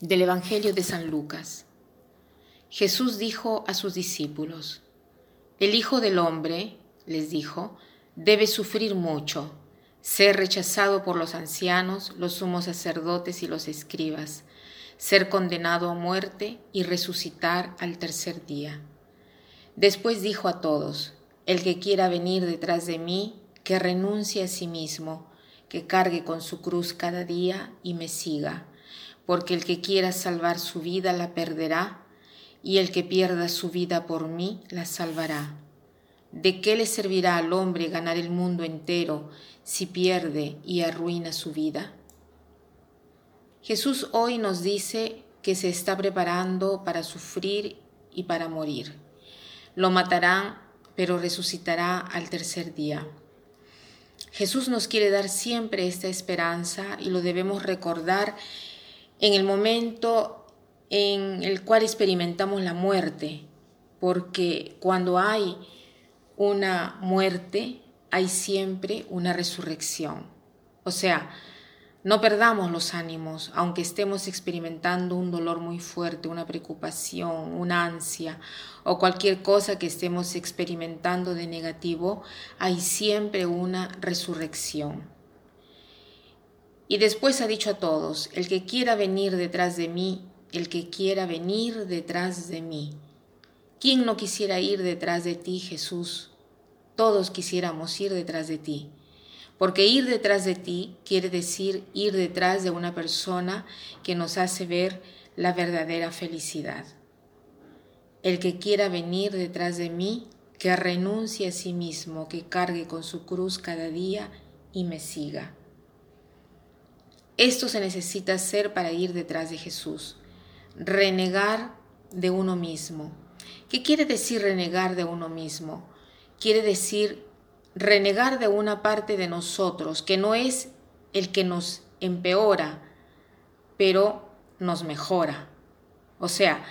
Del Evangelio de San Lucas. Jesús dijo a sus discípulos, El Hijo del Hombre, les dijo, debe sufrir mucho, ser rechazado por los ancianos, los sumos sacerdotes y los escribas, ser condenado a muerte y resucitar al tercer día. Después dijo a todos, El que quiera venir detrás de mí, que renuncie a sí mismo, que cargue con su cruz cada día y me siga porque el que quiera salvar su vida la perderá, y el que pierda su vida por mí la salvará. ¿De qué le servirá al hombre ganar el mundo entero si pierde y arruina su vida? Jesús hoy nos dice que se está preparando para sufrir y para morir. Lo matarán, pero resucitará al tercer día. Jesús nos quiere dar siempre esta esperanza y lo debemos recordar en el momento en el cual experimentamos la muerte, porque cuando hay una muerte, hay siempre una resurrección. O sea, no perdamos los ánimos, aunque estemos experimentando un dolor muy fuerte, una preocupación, una ansia o cualquier cosa que estemos experimentando de negativo, hay siempre una resurrección. Y después ha dicho a todos, el que quiera venir detrás de mí, el que quiera venir detrás de mí. ¿Quién no quisiera ir detrás de ti, Jesús? Todos quisiéramos ir detrás de ti. Porque ir detrás de ti quiere decir ir detrás de una persona que nos hace ver la verdadera felicidad. El que quiera venir detrás de mí, que renuncie a sí mismo, que cargue con su cruz cada día y me siga. Esto se necesita hacer para ir detrás de Jesús. Renegar de uno mismo. ¿Qué quiere decir renegar de uno mismo? Quiere decir renegar de una parte de nosotros que no es el que nos empeora, pero nos mejora. O sea,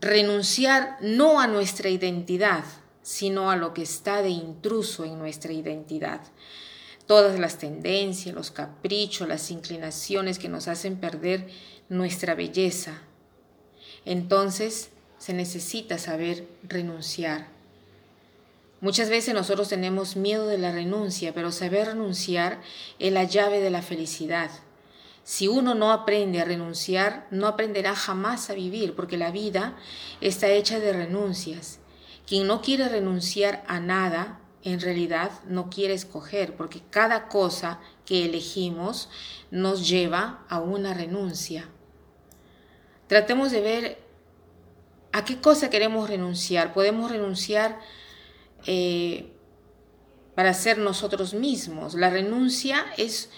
renunciar no a nuestra identidad, sino a lo que está de intruso en nuestra identidad todas las tendencias, los caprichos, las inclinaciones que nos hacen perder nuestra belleza. Entonces se necesita saber renunciar. Muchas veces nosotros tenemos miedo de la renuncia, pero saber renunciar es la llave de la felicidad. Si uno no aprende a renunciar, no aprenderá jamás a vivir, porque la vida está hecha de renuncias. Quien no quiere renunciar a nada, en realidad no quiere escoger, porque cada cosa que elegimos nos lleva a una renuncia. Tratemos de ver a qué cosa queremos renunciar. Podemos renunciar eh, para ser nosotros mismos. La renuncia es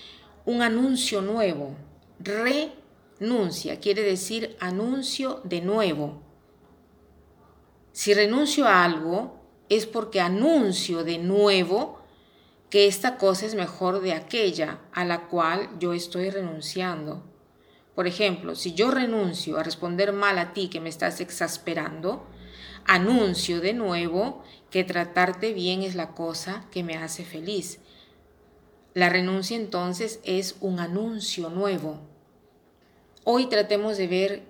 un anuncio nuevo. Renuncia quiere decir anuncio de nuevo. Si renuncio a algo, es porque anuncio de nuevo que esta cosa es mejor de aquella a la cual yo estoy renunciando. Por ejemplo, si yo renuncio a responder mal a ti que me estás exasperando, anuncio de nuevo que tratarte bien es la cosa que me hace feliz. La renuncia entonces es un anuncio nuevo. Hoy tratemos de ver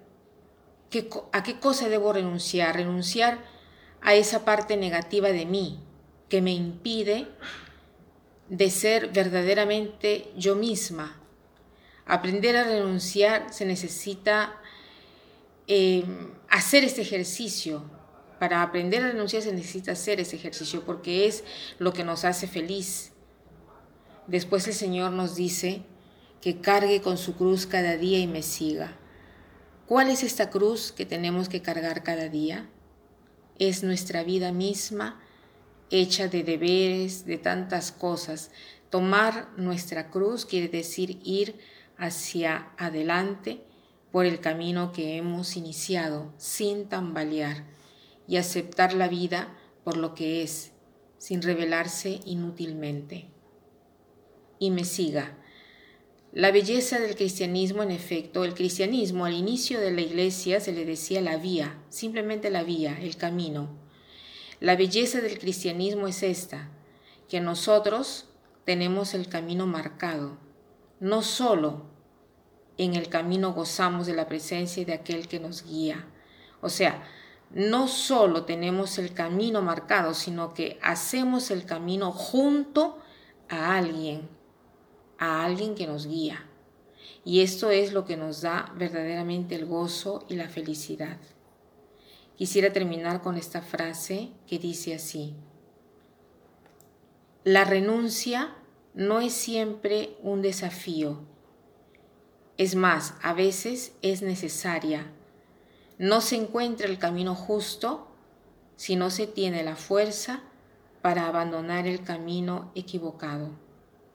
a qué cosa debo renunciar. Renunciar a esa parte negativa de mí que me impide de ser verdaderamente yo misma. Aprender a renunciar se necesita eh, hacer este ejercicio. Para aprender a renunciar se necesita hacer ese ejercicio porque es lo que nos hace feliz. Después el Señor nos dice que cargue con su cruz cada día y me siga. ¿Cuál es esta cruz que tenemos que cargar cada día? Es nuestra vida misma hecha de deberes, de tantas cosas. Tomar nuestra cruz quiere decir ir hacia adelante por el camino que hemos iniciado sin tambalear y aceptar la vida por lo que es, sin revelarse inútilmente. Y me siga la belleza del cristianismo, en efecto, el cristianismo al inicio de la iglesia se le decía la vía, simplemente la vía, el camino. La belleza del cristianismo es esta, que nosotros tenemos el camino marcado, no solo en el camino gozamos de la presencia de aquel que nos guía. O sea, no solo tenemos el camino marcado, sino que hacemos el camino junto a alguien, a alguien que nos guía. Y esto es lo que nos da verdaderamente el gozo y la felicidad. Quisiera terminar con esta frase que dice así. La renuncia no es siempre un desafío. Es más, a veces es necesaria no se encuentra el camino justo si no se tiene la fuerza para abandonar el camino equivocado.